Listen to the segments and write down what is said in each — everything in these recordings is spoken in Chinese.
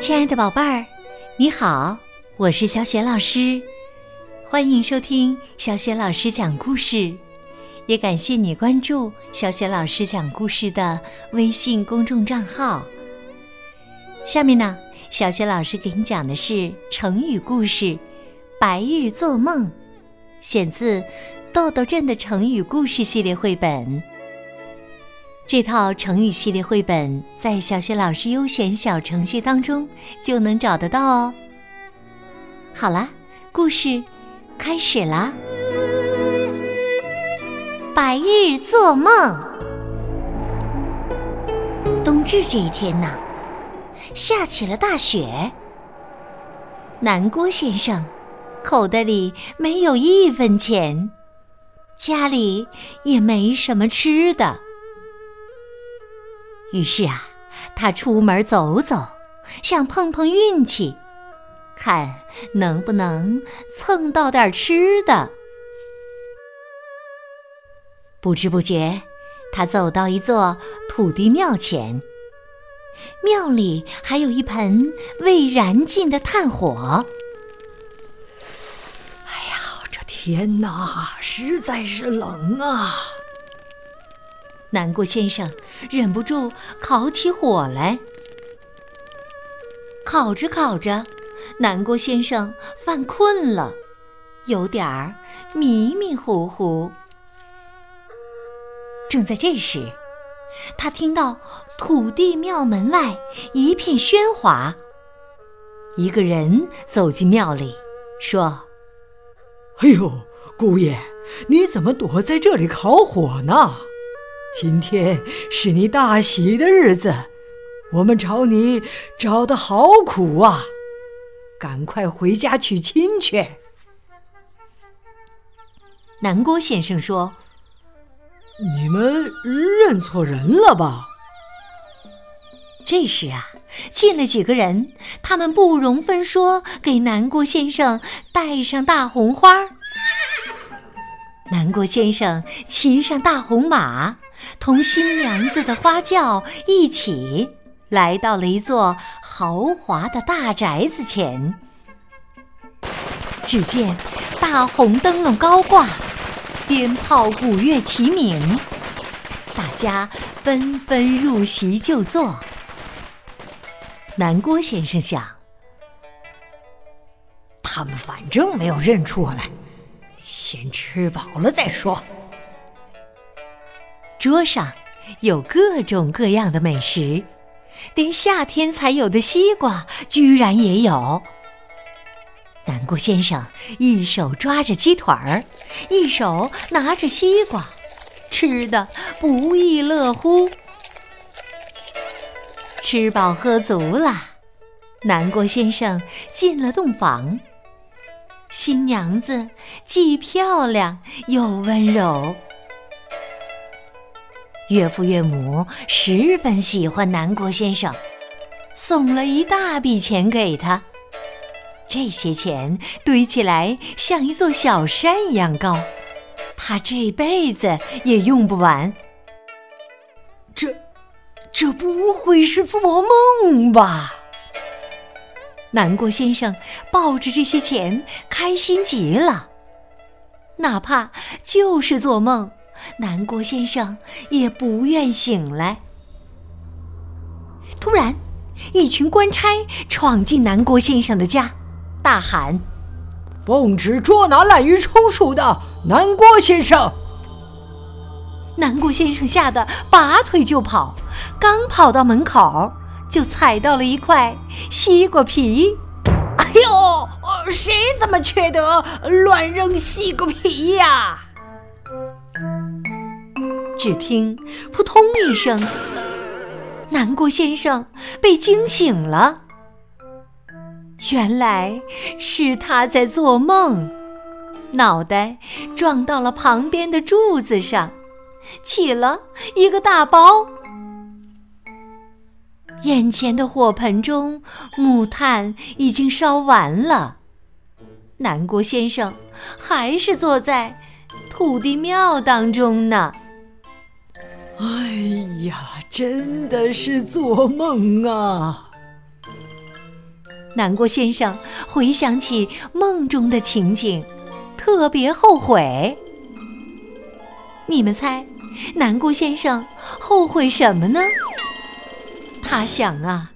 亲爱的宝贝儿，你好，我是小雪老师，欢迎收听小雪老师讲故事，也感谢你关注小雪老师讲故事的微信公众账号。下面呢，小雪老师给你讲的是成语故事《白日做梦》，选自《豆豆镇的成语故事》系列绘本。这套成语系列绘本在小学老师优选小程序当中就能找得到哦。好了，故事开始啦！白日做梦，冬至这一天呐，下起了大雪。南郭先生口袋里没有一分钱，家里也没什么吃的。于是啊，他出门走走，想碰碰运气，看能不能蹭到点吃的。不知不觉，他走到一座土地庙前，庙里还有一盆未燃尽的炭火。哎呀，这天哪，实在是冷啊！南郭先生忍不住烤起火来，烤着烤着，南郭先生犯困了，有点儿迷迷糊糊。正在这时，他听到土地庙门外一片喧哗，一个人走进庙里，说：“哎呦，姑爷，你怎么躲在这里烤火呢？”今天是你大喜的日子，我们找你找的好苦啊！赶快回家娶亲去。南郭先生说：“你们认错人了吧？”这时啊，进了几个人，他们不容分说，给南郭先生戴上大红花。南郭先生骑上大红马。同新娘子的花轿一起来到了一座豪华的大宅子前。只见大红灯笼高挂，鞭炮鼓乐齐鸣，大家纷纷入席就坐。南郭先生想，他们反正没有认出我来，先吃饱了再说。桌上有各种各样的美食，连夏天才有的西瓜居然也有。南郭先生一手抓着鸡腿儿，一手拿着西瓜，吃的不亦乐乎。吃饱喝足了，南郭先生进了洞房。新娘子既漂亮又温柔。岳父岳母十分喜欢南郭先生，送了一大笔钱给他。这些钱堆起来像一座小山一样高，他这辈子也用不完。这，这不会是做梦吧？南郭先生抱着这些钱，开心极了。哪怕就是做梦。南郭先生也不愿醒来。突然，一群官差闯进南郭先生的家，大喊：“奉旨捉拿滥竽充数的南郭先生！”南郭先生吓得拔腿就跑，刚跑到门口，就踩到了一块西瓜皮。哎呦，谁这么缺德，乱扔西瓜皮呀？只听“扑通”一声，南郭先生被惊醒了。原来是他在做梦，脑袋撞到了旁边的柱子上，起了一个大包。眼前的火盆中木炭已经烧完了，南郭先生还是坐在土地庙当中呢。哎呀，真的是做梦啊！南郭先生回想起梦中的情景，特别后悔。你们猜，南郭先生后悔什么呢？他想啊，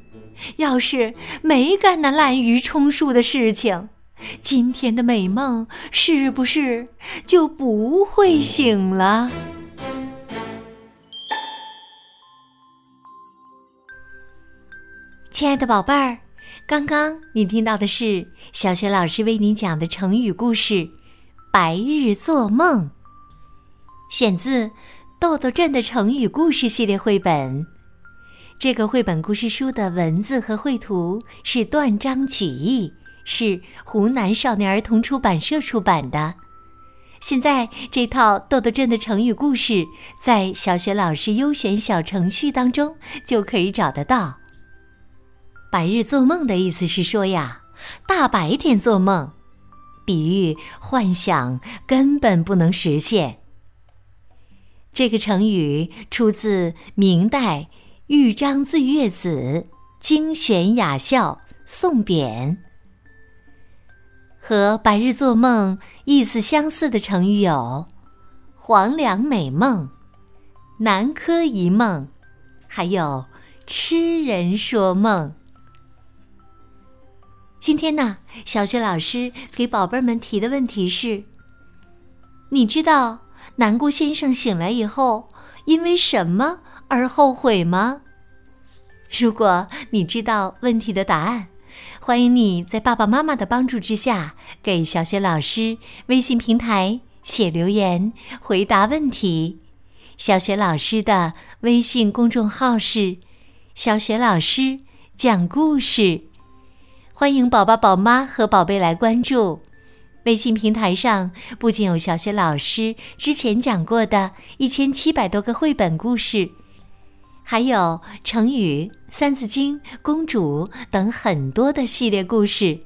要是没干那滥竽充数的事情，今天的美梦是不是就不会醒了？亲爱的宝贝儿，刚刚你听到的是小雪老师为你讲的成语故事《白日做梦》，选自《豆豆镇的成语故事》系列绘本。这个绘本故事书的文字和绘图是断章取义，是湖南少年儿童出版社出版的。现在这套豆豆镇的成语故事在小雪老师优选小程序当中就可以找得到。白日做梦的意思是说呀，大白天做梦，比喻幻想根本不能实现。这个成语出自明代豫章醉月子精选雅笑宋匾。和白日做梦意思相似的成语有“黄粱美梦”“南柯一梦”，还有“痴人说梦”。今天呢，小雪老师给宝贝们提的问题是：你知道南郭先生醒来以后因为什么而后悔吗？如果你知道问题的答案，欢迎你在爸爸妈妈的帮助之下给小雪老师微信平台写留言回答问题。小雪老师的微信公众号是“小雪老师讲故事”。欢迎宝宝、宝妈和宝贝来关注微信平台上，不仅有小学老师之前讲过的一千七百多个绘本故事，还有成语、三字经、公主等很多的系列故事。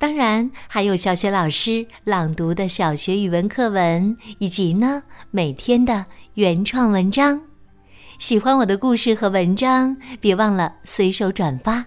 当然，还有小学老师朗读的小学语文课文，以及呢每天的原创文章。喜欢我的故事和文章，别忘了随手转发。